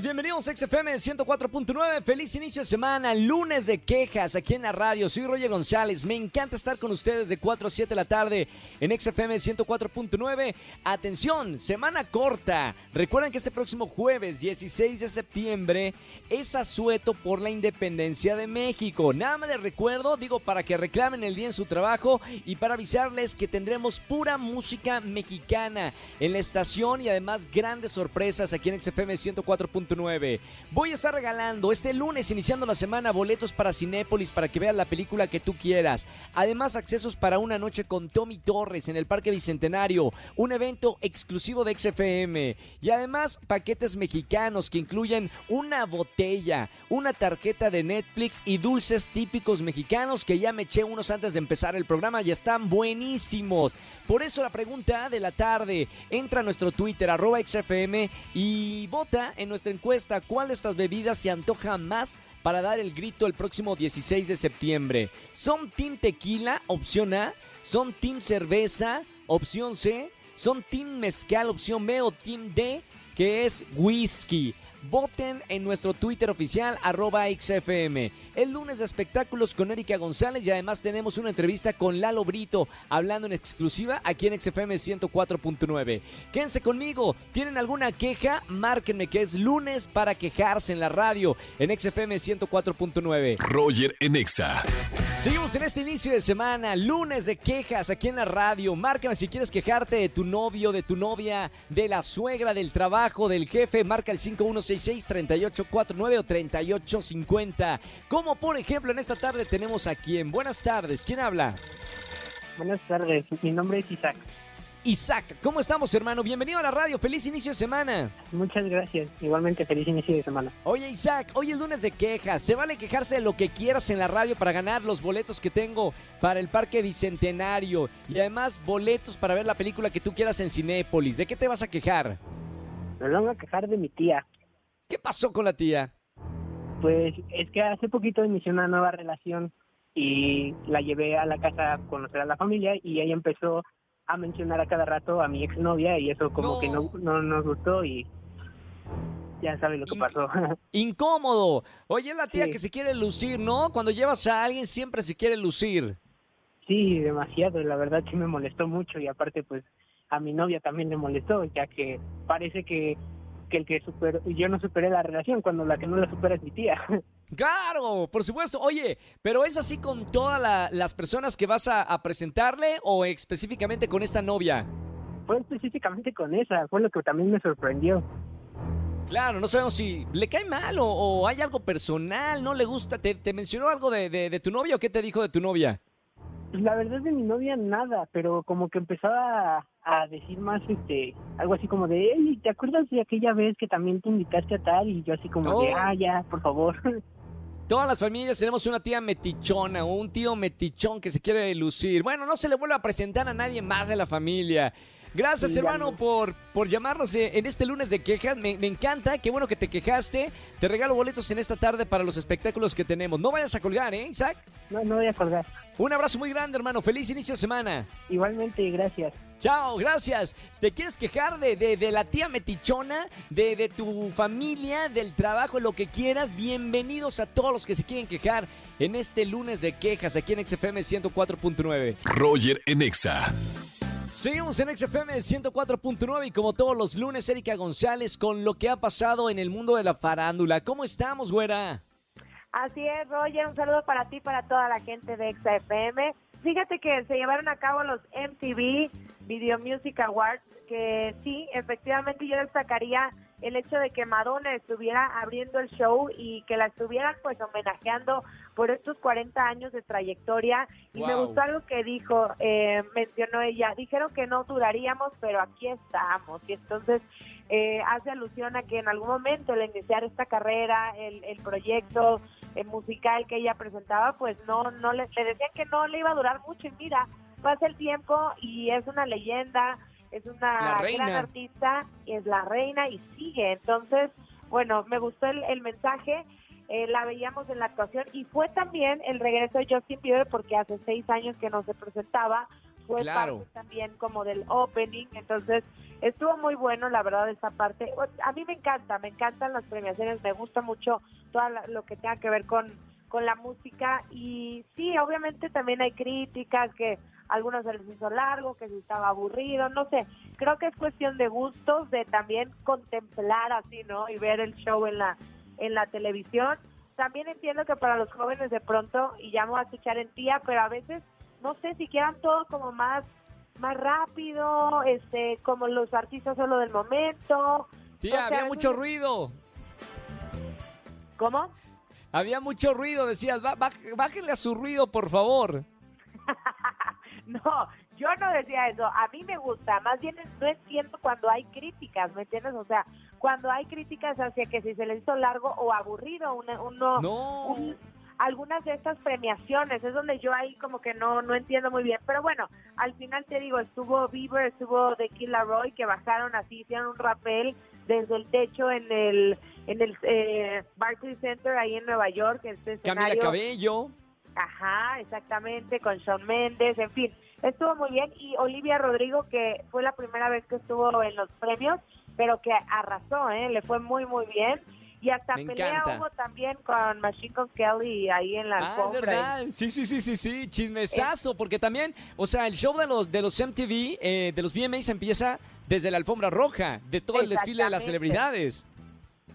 bienvenidos a XFM 104.9. Feliz inicio de semana, lunes de quejas aquí en la radio. Soy Roger González. Me encanta estar con ustedes de 4 a 7 de la tarde en XFM 104.9. Atención, semana corta. Recuerden que este próximo jueves 16 de septiembre es asueto por la independencia de México. Nada más les recuerdo, digo, para que reclamen el día en su trabajo y para avisarles que tendremos pura música mexicana en la estación y además grandes sorpresas aquí en XFM 104.9. Voy a estar regalando este lunes, iniciando la semana, boletos para Cinépolis para que veas la película que tú quieras. Además, accesos para una noche con Tommy Torres en el Parque Bicentenario, un evento exclusivo de XFM. Y además, paquetes mexicanos que incluyen una botella, una tarjeta de Netflix y dulces típicos mexicanos que ya me eché unos antes de empezar el programa y están buenísimos. Por eso la pregunta de la tarde, entra a nuestro Twitter, arroba XFM y vota en nuestra encuesta cuál de estas bebidas se antoja más para dar el grito el próximo 16 de septiembre. ¿Son Team Tequila, opción A? ¿Son Team Cerveza, opción C? ¿Son Team Mezcal, opción B o Team D, que es Whisky? Voten en nuestro Twitter oficial, arroba XFM. El lunes de espectáculos con Erika González y además tenemos una entrevista con Lalo Brito, hablando en exclusiva aquí en XFM 104.9. Quédense conmigo. ¿Tienen alguna queja? Márquenme que es lunes para quejarse en la radio en XFM 104.9. Roger en Exa. Seguimos en este inicio de semana, lunes de quejas aquí en la radio. Márcame si quieres quejarte de tu novio, de tu novia, de la suegra, del trabajo, del jefe. Marca el 5166-3849 o 3850. Como por ejemplo en esta tarde tenemos a quien. Buenas tardes, ¿quién habla? Buenas tardes, mi nombre es Isaac. Isaac, ¿cómo estamos hermano? Bienvenido a la radio, feliz inicio de semana. Muchas gracias, igualmente feliz inicio de semana. Oye Isaac, hoy es lunes de quejas, se vale quejarse de lo que quieras en la radio para ganar los boletos que tengo para el Parque Bicentenario y además boletos para ver la película que tú quieras en Cinépolis. ¿De qué te vas a quejar? Me vengo a quejar de mi tía. ¿Qué pasó con la tía? Pues es que hace poquito inició una nueva relación y la llevé a la casa a conocer a la familia y ella empezó a mencionar a cada rato a mi exnovia y eso como No. que no, no nos gustó y ya sabe lo que pasó. Incómodo. Oye, es la tía Sí. que se quiere lucir, ¿no? Cuando llevas a alguien siempre se quiere lucir. sí, demasiado, la verdad sí me molestó mucho y aparte pues a mi novia también le molestó ya que parece que, que el que superó, yo no superé la relación cuando la que no la supera es mi tía. Claro, por supuesto. Oye, pero ¿es así con todas la- las personas que vas a, a presentarle o específicamente con esta novia? Fue específicamente con esa, fue lo que también me sorprendió. Claro, no sabemos si le cae mal o, o hay algo personal, no le gusta. ¿Te, te mencionó algo de, de- de tu novia o qué te dijo de tu novia? Pues la verdad de mi novia nada, pero como que empezaba a, decir más este algo así como de, hey, ¿te acuerdas de aquella vez que también te invitaste a tal? Y yo así como de, Oh. ah, ya, por favor. Todas las familias tenemos una tía metichona o un tío metichón que se quiere lucir. Bueno, no se le vuelve a presentar a nadie más de la familia. Gracias, hermano, no. por, por llamarnos eh, en este lunes de quejas. Me, me encanta, qué bueno que te quejaste. Te regalo boletos en esta tarde para los espectáculos que tenemos. No vayas a colgar, ¿eh, Isaac? no, no voy a colgar. Un abrazo muy grande, hermano. Feliz inicio de semana. Igualmente, gracias. Chao, gracias. ¿Te quieres quejar de, de- de la tía metichona, de, de tu familia, del trabajo, lo que quieras? Bienvenidos a todos los que se quieren quejar en este lunes de quejas aquí en XFM 104.9. Roger en Exa. Seguimos en XFM 104.9 y como todos los lunes, Erika González con lo que ha pasado en el mundo de la farándula. ¿Cómo estamos, güera? Así es, Roger, un saludo para ti, para toda la gente de Exa FM. Fíjate que se llevaron a cabo los MTV Video Music Awards, que sí, efectivamente yo destacaría el hecho de que Madonna estuviera abriendo el show y que la estuvieran pues homenajeando por estos 40 años de trayectoria. Y me gustó algo que dijo, eh, mencionó ella, dijeron que no duraríamos, pero aquí estamos. Y entonces eh, hace alusión a que en algún momento al iniciar esta carrera, el, el proyecto eh, musical que ella presentaba, pues no, no le, le decían que no le iba a durar mucho. Y mira, pasa el tiempo y es una leyenda, es una gran artista, es la reina y sigue. Entonces, bueno, me gustó el, el mensaje. eh, la veíamos en la actuación y fue también el regreso de Justin Bieber porque hace seis años que no se presentaba, fue Claro. parte también como del opening, entonces estuvo muy bueno la verdad esta parte. A mí me encanta, me encantan las premiaciones, me gusta mucho todo lo que tenga que ver con, con la música y sí, obviamente también hay críticas que algunos se les hizo largo, que se estaba aburrido, no sé, creo que es cuestión de gustos, de también contemplar así, ¿no? Y ver el show en la, en la televisión. También entiendo que para los jóvenes de pronto, y ya me voy a escuchar en tía, pero a veces, no sé, si quieran todo como más más rápido, este, como los artistas solo del momento. Tía, O sea, había mucho ruido. ¿Cómo? Había mucho ruido, decías. "Ba- baj- bájenle a su ruido, por favor. No, yo no decía eso. A mí me gusta. Más bien no entiendo cuando hay críticas, ¿me entiendes? O sea, cuando hay críticas hacia que si se les hizo largo o aburrido una- uno, No. un- algunas de estas premiaciones. Es donde yo ahí como que no, no entiendo muy bien. Pero bueno, al final te digo, estuvo Bieber, estuvo The Kid Laroi, que bajaron así, hicieron un rappel desde el techo en el en el eh, Barclays Center ahí en Nueva York, este Camila. Cabello. Ajá, exactamente, con Shawn Mendes, en fin, estuvo muy bien. Y Olivia Rodrigo, que fue la primera vez que estuvo en los premios, pero que arrasó, ¿eh? le fue muy, muy bien. Y hasta Me pelea encanta. hubo también con Machine Gun Kelly ahí en la Ah, alfombra. verdad. Sí, sí, sí, sí, sí. Chismesazo, porque también, o sea, el show de los, de los MTV, eh, de los VMAs empieza desde la alfombra roja, de todo el desfile de las celebridades.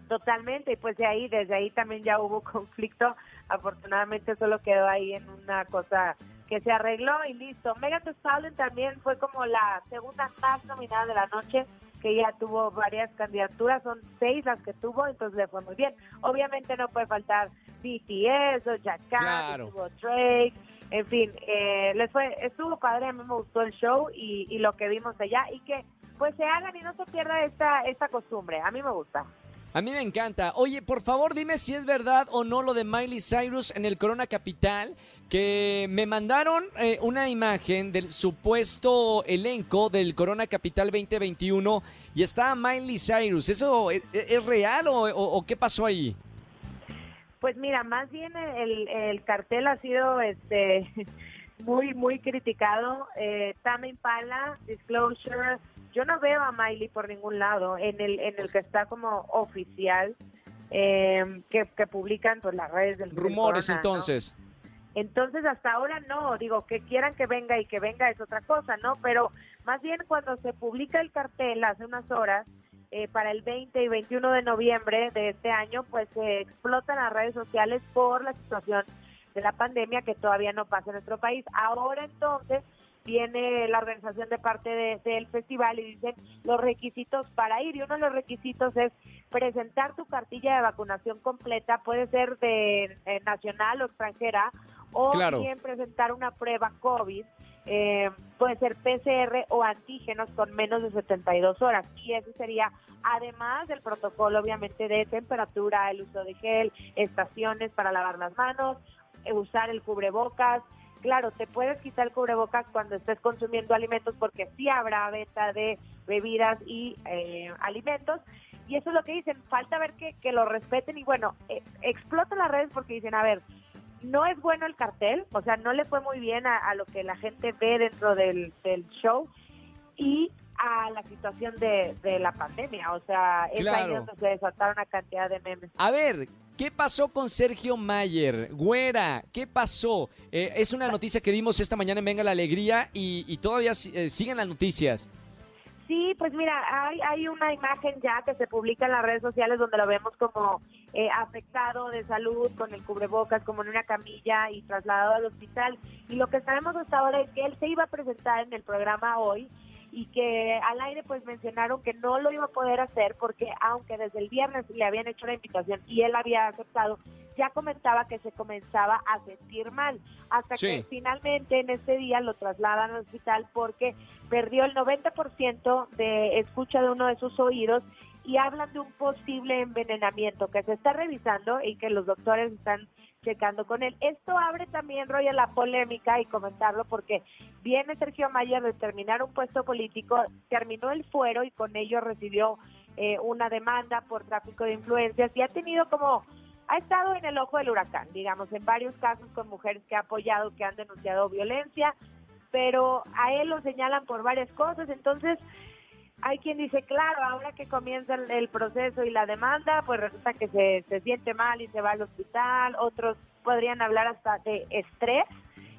Totalmente, y pues de ahí, desde ahí también ya hubo conflicto. Afortunadamente solo quedó ahí en una cosa que se arregló y listo. Thee Stallion también fue como la segunda más nominada de la noche, que ya tuvo varias candidaturas, son seis las que tuvo, entonces le fue muy bien. Obviamente no puede faltar BTS o Jack Cat, Claro. estuvo Drake, en fin, eh, les fue, estuvo padre, a mí me gustó el show y, y lo que vimos allá y que pues se hagan y no se pierda esta, esta costumbre, a mí me gusta. A mí me encanta. Oye, por favor, dime si es verdad o no lo de Miley Cyrus en el Corona Capital, que me mandaron eh, una imagen del supuesto elenco del Corona Capital 2021 y está Miley Cyrus. ¿Eso es, real o qué pasó ahí? Pues mira, más bien el, el cartel ha sido este muy muy criticado. Eh, Tame Impala, Disclosure, yo no veo a Miley por ningún lado en el en el que está como oficial eh, que, que publican pues las redes del del Rumores entonces. Entonces hasta ahora no, digo que quieran que venga y que venga es otra cosa, ¿no? Pero más bien cuando se publica el cartel hace unas horas eh, para el 20 y 21 de noviembre de este año, pues se explotan las redes sociales por la situación de la pandemia que todavía no pasa en nuestro país. Ahora entonces viene la organización de parte de- del festival y dicen los requisitos para ir y uno de los requisitos es presentar tu cartilla de vacunación completa, puede ser de eh, nacional o extranjera, o Claro. bien presentar una prueba COVID, eh, puede ser PCR o antígenos con menos de 72 horas. Y eso sería, además del protocolo, obviamente, de temperatura, el uso de gel, estaciones para lavar las manos, eh, usar el cubrebocas. Claro, te puedes quitar el cubrebocas cuando estés consumiendo alimentos porque sí habrá venta de bebidas y eh, alimentos. Y eso es lo que dicen, falta ver que, que lo respeten y bueno, eh, explotan las redes porque dicen, a ver, no es bueno el cartel, o sea, no le fue muy bien a, a lo que la gente ve dentro del, del show y a la situación de, de la pandemia, o sea, es ahí Claro. donde se desataron una cantidad de memes. A ver, ¿qué pasó con Sergio Mayer? Güera, ¿qué pasó? Eh, es una noticia que dimos esta mañana en Venga la Alegría y, y todavía eh, siguen las noticias. Sí, pues mira, hay, hay una imagen ya que se publica en las redes sociales donde lo vemos como eh, afectado de salud, con el cubrebocas, como en una camilla y trasladado al hospital. Y lo que sabemos hasta ahora es que él se iba a presentar en el programa hoy y que al aire pues mencionaron que no lo iba a poder hacer porque aunque desde el viernes le habían hecho la invitación y él había aceptado, ya comentaba que se comenzaba a sentir mal, hasta Sí. que finalmente en ese día lo trasladan al hospital porque perdió el 90% de escucha de uno de sus oídos y hablan de un posible envenenamiento que se está revisando y que los doctores están checando con él. Esto abre también, Roy, a la polémica y comentarlo porque viene Sergio Mayer de terminar un puesto político, terminó el fuero y con ello recibió eh, una demanda por tráfico de influencias y ha tenido como ha estado en el ojo del huracán, digamos, en varios casos con mujeres que ha apoyado, que han denunciado violencia, pero a él lo señalan por varias cosas, entonces hay quien dice, claro, ahora que comienza el, proceso y la demanda, pues resulta que se, se siente mal y se va al hospital, otros podrían hablar hasta de estrés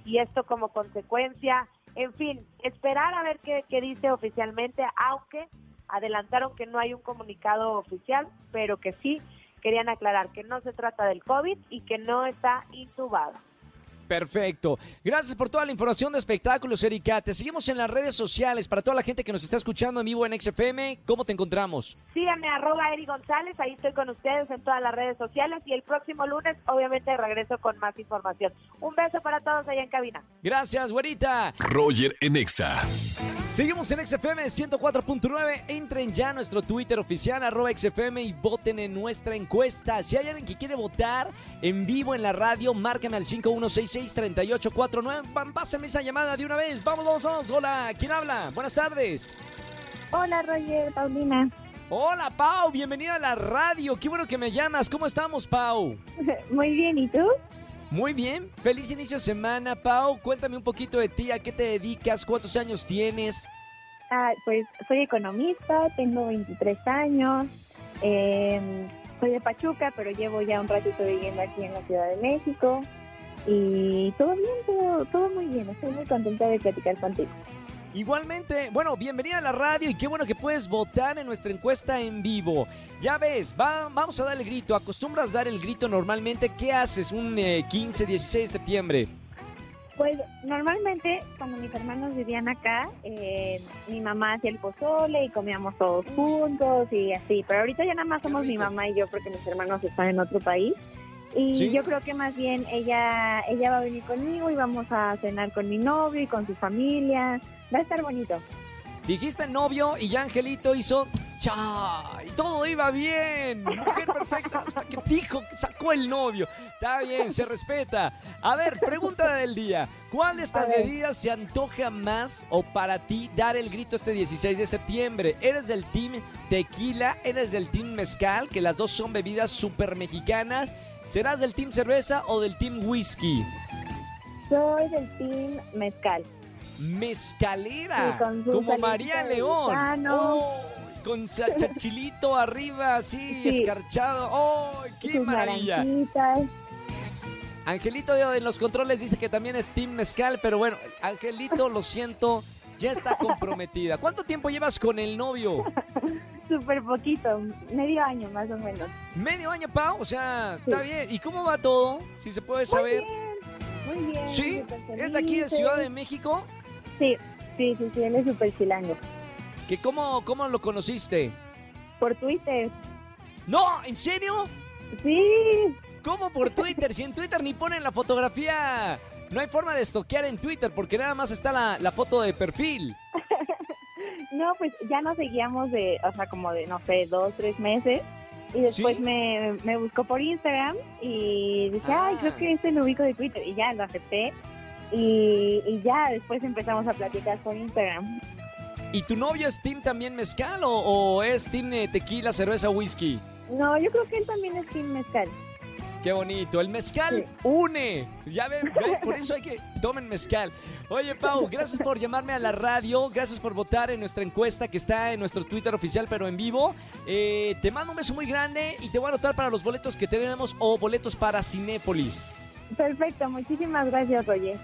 y esto como consecuencia, en fin, esperar a ver qué, qué dice oficialmente, aunque adelantaron que no hay un comunicado oficial, pero que sí querían aclarar que no se trata del COVID y que no está intubado. Perfecto. Gracias por toda la información de espectáculos, Erika. Te seguimos en las redes sociales. Para toda la gente que nos está escuchando en vivo en XFM, ¿cómo te encontramos? Síganme, arroba Eri González. Ahí estoy con ustedes en todas las redes sociales. Y el próximo lunes, obviamente, regreso con más información. Un beso para todos allá en cabina. Gracias, güerita. Roger en Exa. Seguimos en XFM 104.9. Entren ya a nuestro Twitter oficial, arroba XFM, y voten en nuestra encuesta. Si hay alguien que quiere votar en vivo en la radio, márcame al 5166-3849. Pásame esa llamada de una vez. Vamos, vamos, vamos. Hola, ¿quién habla? Buenas tardes. Hola, Roger, Paulina. Hola, Pau. Bienvenida a la radio. Qué bueno que me llamas. ¿Cómo estamos, Pau? Muy bien, ¿y tú? Muy bien, feliz inicio de semana, Pau. Cuéntame un poquito de ti, a qué te dedicas, cuántos años tienes. Ah, pues soy economista, tengo 23 años, em, soy de Pachuca, pero llevo ya un ratito viviendo aquí en la Ciudad de México y todo bien, todo, todo muy bien, estoy muy contenta de platicar contigo. Igualmente, bueno, bienvenida a la radio y qué bueno que puedes votar en nuestra encuesta en vivo. Ya ves, vamos a dar el grito. ¿Acostumbras dar el grito normalmente? ¿Qué haces un 15, eh, 16 de septiembre? Pues normalmente cuando mis hermanos vivían acá, eh, mi mamá hacía el pozole y comíamos todos juntos y así. Pero ahorita ya nada más somos mi mamá y yo porque mis hermanos están en otro país. Y yo creo que más bien ella, ella va a venir conmigo y vamos a cenar con mi novio y con su familia. Va a estar bonito. Dijiste novio y ya Angelito hizo cha y todo iba bien. Mujer perfecta hasta que dijo que sacó el novio. Está bien, se respeta. A ver, pregunta del día. ¿Cuál de estas bebidas se antoja más o para ti dar el grito este 16 de septiembre? ¿Eres del team tequila? ¿Eres del team mezcal? Que las dos son bebidas súper mexicanas. ¿Serás del team cerveza o del team whisky? Soy del team mezcal mezcalera, como María León. Oh, con chachilito arriba, así, escarchado. ¡Oh, qué maravilla! Angelito de los controles dice que también es Team Mezcal, pero bueno, Angelito, lo siento, ya está comprometida. ¿Cuánto tiempo llevas con el novio? Súper poquito, medio año más o menos. ¿Medio año, Pau? O sea, está bien. ¿Y cómo va todo? Si se puede saber. Muy bien, muy bien. ¿Sí? ¿Es de aquí de Ciudad de México? Sí, sí, sí, sí, él es súper chilango. ¿Que cómo, ¿Cómo lo conociste? Por Twitter. ¡No! ¿En serio? Sí. ¿Cómo por Twitter? Si en Twitter ni ponen la fotografía. No hay forma de estoquear en Twitter porque nada más está la, foto de perfil. No, pues ya nos seguíamos de, o sea, como de, no sé, dos, tres meses. Y después me, me, buscó por Instagram y dije, ay, creo ah. que este lo ubico de Twitter. Y ya lo acepté. Y, ya después empezamos a platicar por Instagram. ¿Y tu novio es team también mezcal o, es team tequila, cerveza, whisky? No, yo creo que él también es team mezcal. Qué bonito. El mezcal une. Ya ven, por eso hay que tomen mezcal. Oye, Pau, gracias por llamarme a la radio. Gracias por votar en nuestra encuesta que está en nuestro Twitter oficial, pero en vivo. Eh, te mando un beso muy grande y te voy a anotar para los boletos que tenemos o boletos para Cinépolis. Perfecto, muchísimas gracias, Roger.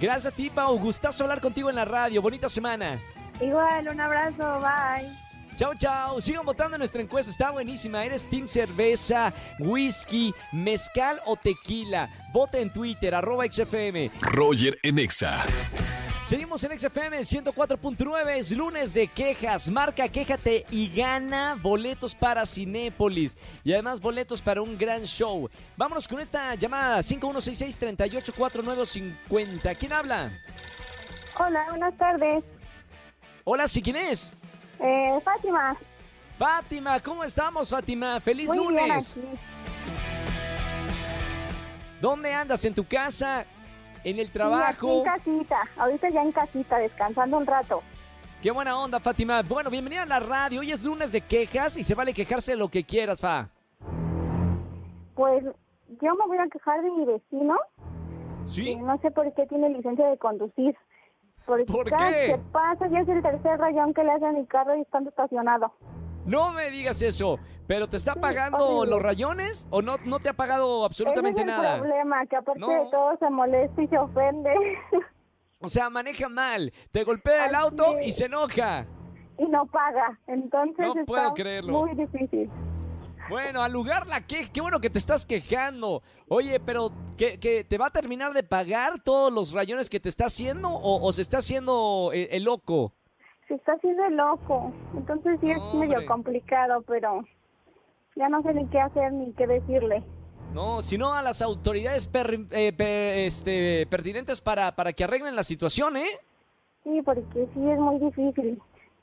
Gracias a ti, Pau. Gustazo hablar contigo en la radio. Bonita semana. Igual, un abrazo. Bye. Chao, chao. Sigan votando en nuestra encuesta. Está buenísima. ¿Eres Team Cerveza, Whisky, Mezcal o Tequila? Vota en Twitter, arroba XFM. Roger en Exa. Seguimos en XFM 104.9, es lunes de quejas. Marca, quéjate y gana boletos para Cinépolis. Y además boletos para un gran show. Vámonos con esta llamada 5166-384950. ¿Quién habla? Hola, buenas tardes. Hola, ¿sí quién es? Eh, Fátima. Fátima, ¿cómo estamos, Fátima? ¡Feliz lunes! ¿Dónde andas? ¿En tu casa? en el trabajo. en casita, ahorita ya en casita, descansando un rato. Qué buena onda, Fátima. Bueno, bienvenida a la radio. Hoy es lunes de quejas y se vale quejarse lo que quieras, Fa. Pues yo me voy a quejar de mi vecino. ¿Sí? que No sé por qué tiene licencia de conducir. Porque ¿Por cada qué? que pasa ya es el tercer rayón que le hace a mi carro y estando estacionado. No me digas eso. ¿Pero te está pagando los rayones o no, no te ha pagado absolutamente Ese es nada? el problema, que aparte No. de todo se molesta y se ofende. O sea, maneja mal, te golpea el Así auto es. y se enoja. y no paga. Entonces No está puedo creerlo. muy difícil. Bueno, al lugar la que, qué bueno que te estás quejando. Oye, pero ¿que, que te va a terminar de pagar todos los rayones que te está haciendo o, o se está haciendo eh, el loco? Se está haciendo loco. Entonces sí es Hombre. medio complicado, pero ya no sé ni qué hacer ni qué decirle. No, sino a las autoridades per- eh, per- este, pertinentes para, para que arreglen la situación, ¿eh? Sí, porque sí es muy difícil.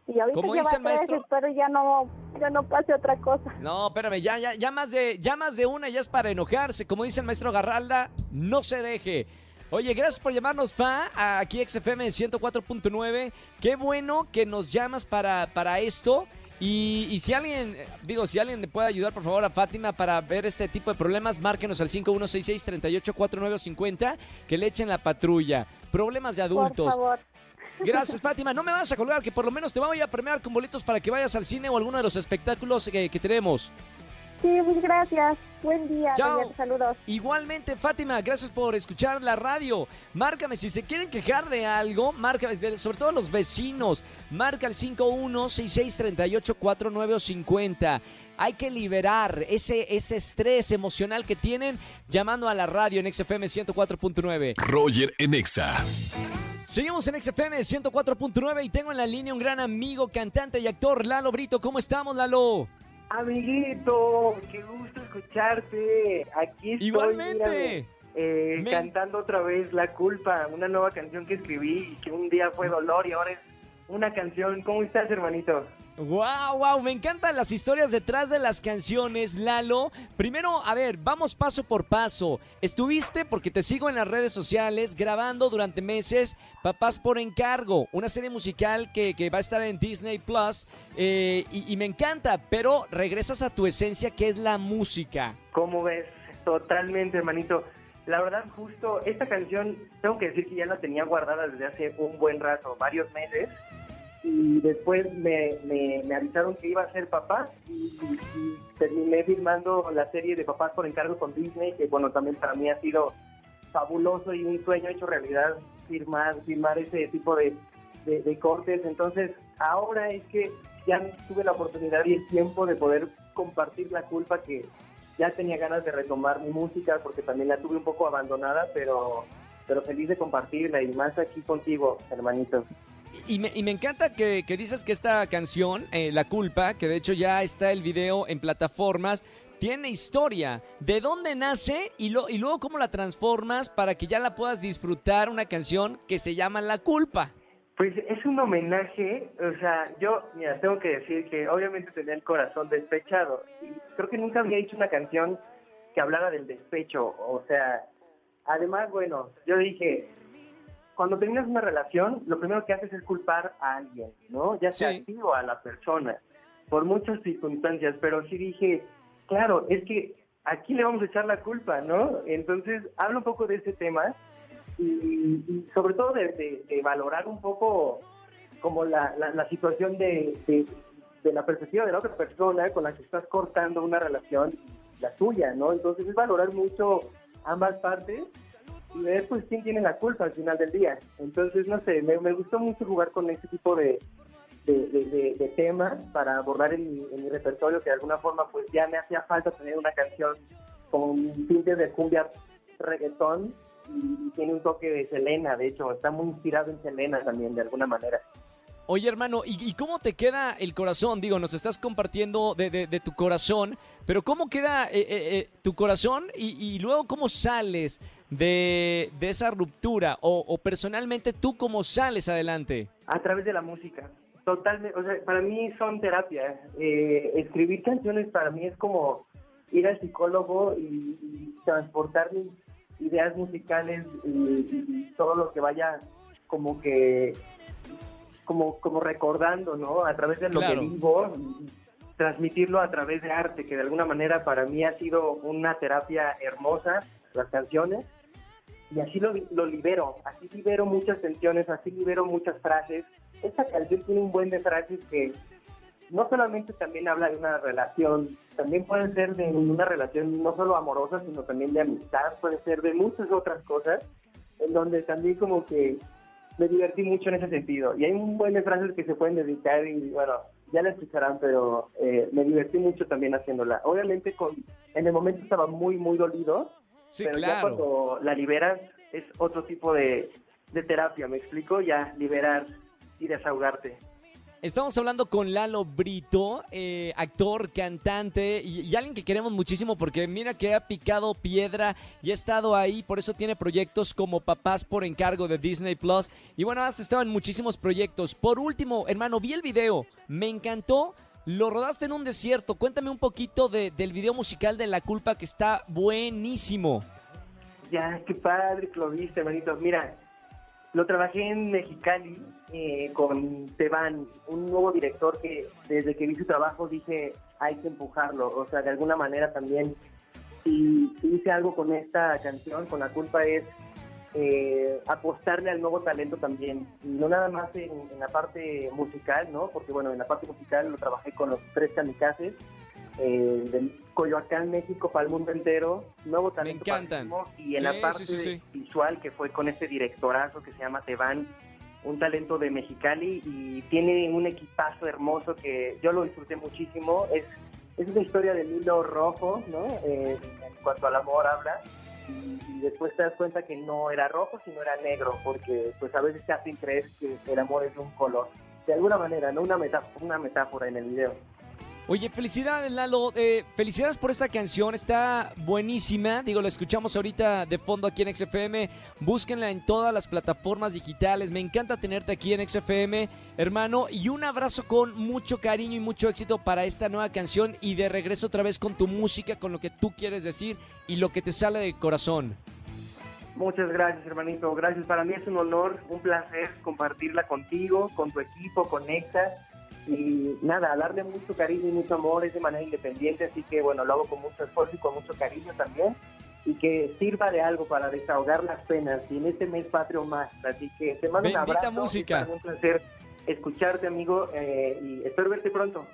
Y ahorita Como dice el maestro- espero ya no, ya no pase otra cosa. No, espérame, ya, ya, ya más de, ya más de una ya es para enojarse. Como dice el maestro Garralda, no se deje. Oye, gracias por llamarnos, Fa, aquí XFM 104.9. Qué bueno que nos llamas para, para esto. Y, y si alguien, digo, si alguien le puede ayudar, por favor, a Fátima para ver este tipo de problemas, márquenos al 5166-384950, que le echen la patrulla. Problemas de adultos. Por favor. Gracias, Fátima. No me vas a colgar, que por lo menos te voy a premiar con boletos para que vayas al cine o alguno de los espectáculos que, que tenemos. Sí, muchas gracias. Buen día. Chao. Saludos. Igualmente, Fátima, gracias por escuchar la radio. Márcame, si se quieren quejar de algo, márcame, de- sobre todo los vecinos. Marca el 5166384950. Hay que liberar ese, ese estrés emocional que tienen llamando a la radio en XFM 104.9. Roger en Exa. Seguimos en XFM 104.9 y tengo en la línea un gran amigo, cantante y actor, Lalo Brito. ¿Cómo estamos, Lalo? Amiguito, qué gusto escucharte. Aquí estoy, Igualmente. mírame, eh, Me- cantando otra vez La Culpa, una nueva canción que escribí y que un día fue dolor y ahora es una canción. ¿Cómo estás, hermanito? Wow, wow, me encantan las historias detrás de las canciones, Lalo. Primero, a ver, vamos paso por paso. Estuviste, porque te sigo en las redes sociales, grabando durante meses Papás por Encargo, una serie musical que, que va a estar en Disney Plus. eh, y, y me encanta, pero regresas a tu esencia, que es la música. ¿Cómo ves? Totalmente, hermanito. La verdad, justo esta canción, tengo que decir que ya la tenía guardada desde hace un buen rato, varios meses. Y después me, me, me avisaron que iba a ser papá y, terminé filmando la serie de Papás por encargo con Disney, que bueno, también para mí ha sido fabuloso y un sueño hecho realidad firmar, firmar ese tipo de, de, de cortes. Entonces, ahora es que ya tuve la oportunidad y el tiempo de poder compartir la culpa que ya tenía ganas de retomar mi música porque también la tuve un poco abandonada, pero pero feliz de compartirla y más aquí contigo, hermanito. Y me, y me encanta que, que dices que esta canción, eh, La Culpa, que de hecho ya está el video en plataformas, tiene historia. ¿De dónde nace y, lo, y luego cómo la transformas para que ya la puedas disfrutar una canción que se llama La Culpa? Pues es un homenaje, o sea, yo, mira, tengo que decir que obviamente tenía el corazón despechado y creo que nunca había hecho una canción que hablara del despecho, o sea, además, bueno, yo dije, cuando terminas una relación, lo primero que haces es culpar a alguien, ¿no? Ya sea Sí. a ti o a la persona, por muchas circunstancias, pero sí dije, claro, es que aquí le vamos a echar la culpa, ¿no? Entonces, hablo un poco de ese tema y, y sobre todo de, de- de valorar un poco como la, la, la situación de, de, de la perspectiva de la otra persona con la que estás cortando una relación, la tuya, ¿no? Entonces es valorar mucho ambas partes ver pues quién tiene la culpa al final del día. Entonces, no sé, me, gustó mucho jugar con este tipo de temas para abordar en mi, en mi repertorio que de alguna forma pues ya me hacía falta tener una canción con tintes de cumbia reggaetón y, y tiene un toque de Selena, de hecho, está muy inspirado en Selena también de alguna manera. Oye, hermano, ¿y, cómo te queda el corazón? Digo, nos estás compartiendo de, de- tu corazón, pero ¿cómo queda eh, eh, eh, tu corazón y, luego cómo sales de, de esa ruptura? O, personalmente, ¿tú cómo sales adelante? A través de la música. Totalmente, o sea, para mí son terapia. Eh, escribir canciones para mí es como ir al psicólogo y, transportar mis ideas musicales y todo lo que vaya como que como como recordando, ¿no? A través de lo Claro. que vivo transmitirlo a través de arte, que de alguna manera para mí ha sido una terapia hermosa, las canciones, y así lo, lo libero, así libero muchas tensiones, así libero muchas frases. Esta canción tiene un buen de frases que no solamente también habla de una relación, también puede ser de una relación no solo amorosa, sino también de amistad, puede ser de muchas otras cosas, en donde también como que me divertí mucho en ese sentido. Y hay un buen de frases que se pueden dedicar y bueno, ya la escucharán, pero eh, me divertí mucho también haciéndola. Obviamente con, en el momento estaba muy, muy dolido, Sí, pero ya claro. cuando la liberas es otro tipo de, de terapia, ¿me explico? Ya liberar y desahogarte. Estamos hablando con Lalo Brito, eh, actor, cantante y, alguien que queremos muchísimo porque mira que ha picado piedra y ha estado ahí, por eso tiene proyectos como Papás por encargo de Disney Plus. Y bueno, has estado en muchísimos proyectos. Por último, hermano, vi el video, me encantó. Lo rodaste en un desierto. Cuéntame un poquito de- del video musical de La Culpa que está buenísimo. Ya, qué padre que lo viste, hermanito. Mira, lo trabajé en Mexicali eh, con Teban, un nuevo director que desde que vi su trabajo dije, hay que empujarlo. O sea, de alguna manera también, si hice algo con esta canción, con la culpa es eh, apostarle al nuevo talento también. Y no nada más en, en la parte musical, ¿no? Porque bueno, en la parte musical lo trabajé con los tres kamikazes. Eh, Coyoacán, México, para el mundo entero, nuevo talento encantan. padrísimo. y en Sí, la parte sí, sí, sí. visual que fue con este directorazo que se llama Teban, un talento de Mexicali y tiene un equipazo hermoso que yo lo disfruté muchísimo. Es, es una historia del hilo rojo, ¿no? Eh, en cuanto al amor habla. Y, y después te das cuenta que no era rojo, sino era negro, porque pues a veces te hacen creer que el amor es un color. De alguna manera, no una metáfora, una metáfora en el video. Oye, felicidades, Lalo. Eh, felicidades por esta canción. Está buenísima. Digo, la escuchamos ahorita de fondo aquí en XFM. Búsquenla en todas las plataformas digitales. Me encanta tenerte aquí en XFM, hermano. Y un abrazo con mucho cariño y mucho éxito para esta nueva canción. Y de regreso otra vez con tu música, con lo que tú quieres decir y lo que te sale del corazón. Muchas gracias, hermanito. Gracias. Para mí es un honor, un placer compartirla contigo, con tu equipo, con Nexa. Y nada, darle mucho cariño y mucho amor es de manera independiente, así que bueno, lo hago con mucho esfuerzo y con mucho cariño también. Y que sirva de algo para desahogar las penas y en este mes patrio más. Así que te mando Bendita un abrazo. música. Un placer escucharte, amigo, eh, y espero verte pronto.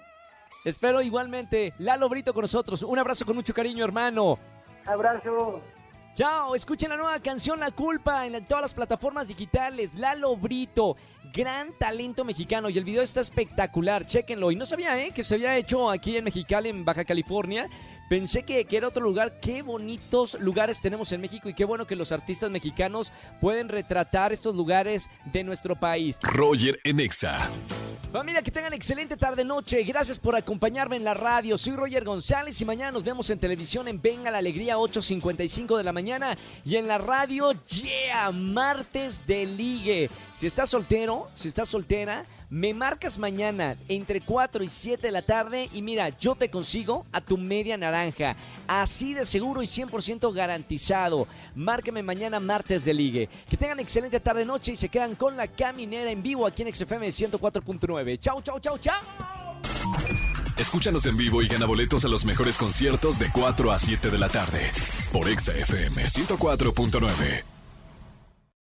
Espero igualmente. Lalo Brito con nosotros. Un abrazo con mucho cariño, hermano. Abrazo. Chao, escuchen la nueva canción La Culpa en la- todas las plataformas digitales. Lalo Brito, gran talento mexicano y el video está espectacular, chéquenlo. Y no sabía ¿eh? que se había hecho aquí en Mexicali, en Baja California. Pensé que, que era otro lugar. Qué bonitos lugares tenemos en México y qué bueno que los artistas mexicanos pueden retratar estos lugares de nuestro país. Roger en Exa. Familia, que tengan excelente tarde-noche. Gracias por acompañarme en la radio. Soy Roger González y mañana nos vemos en televisión en Venga la Alegría 8.55 de la mañana y en la radio, yeah, martes de ligue. Si estás soltero, si estás soltera, me marcas mañana entre 4 y 7 de la tarde y mira, yo te consigo a tu media naranja. Así de seguro y 100% garantizado. Márcame mañana martes de ligue. Que tengan excelente tarde-noche y se quedan con la caminera en vivo aquí en XFM 104.9. Chau, chau, chau, chau. Escúchanos en vivo y gana boletos a los mejores conciertos de 4 a 7 de la tarde por Exa FM 104.9.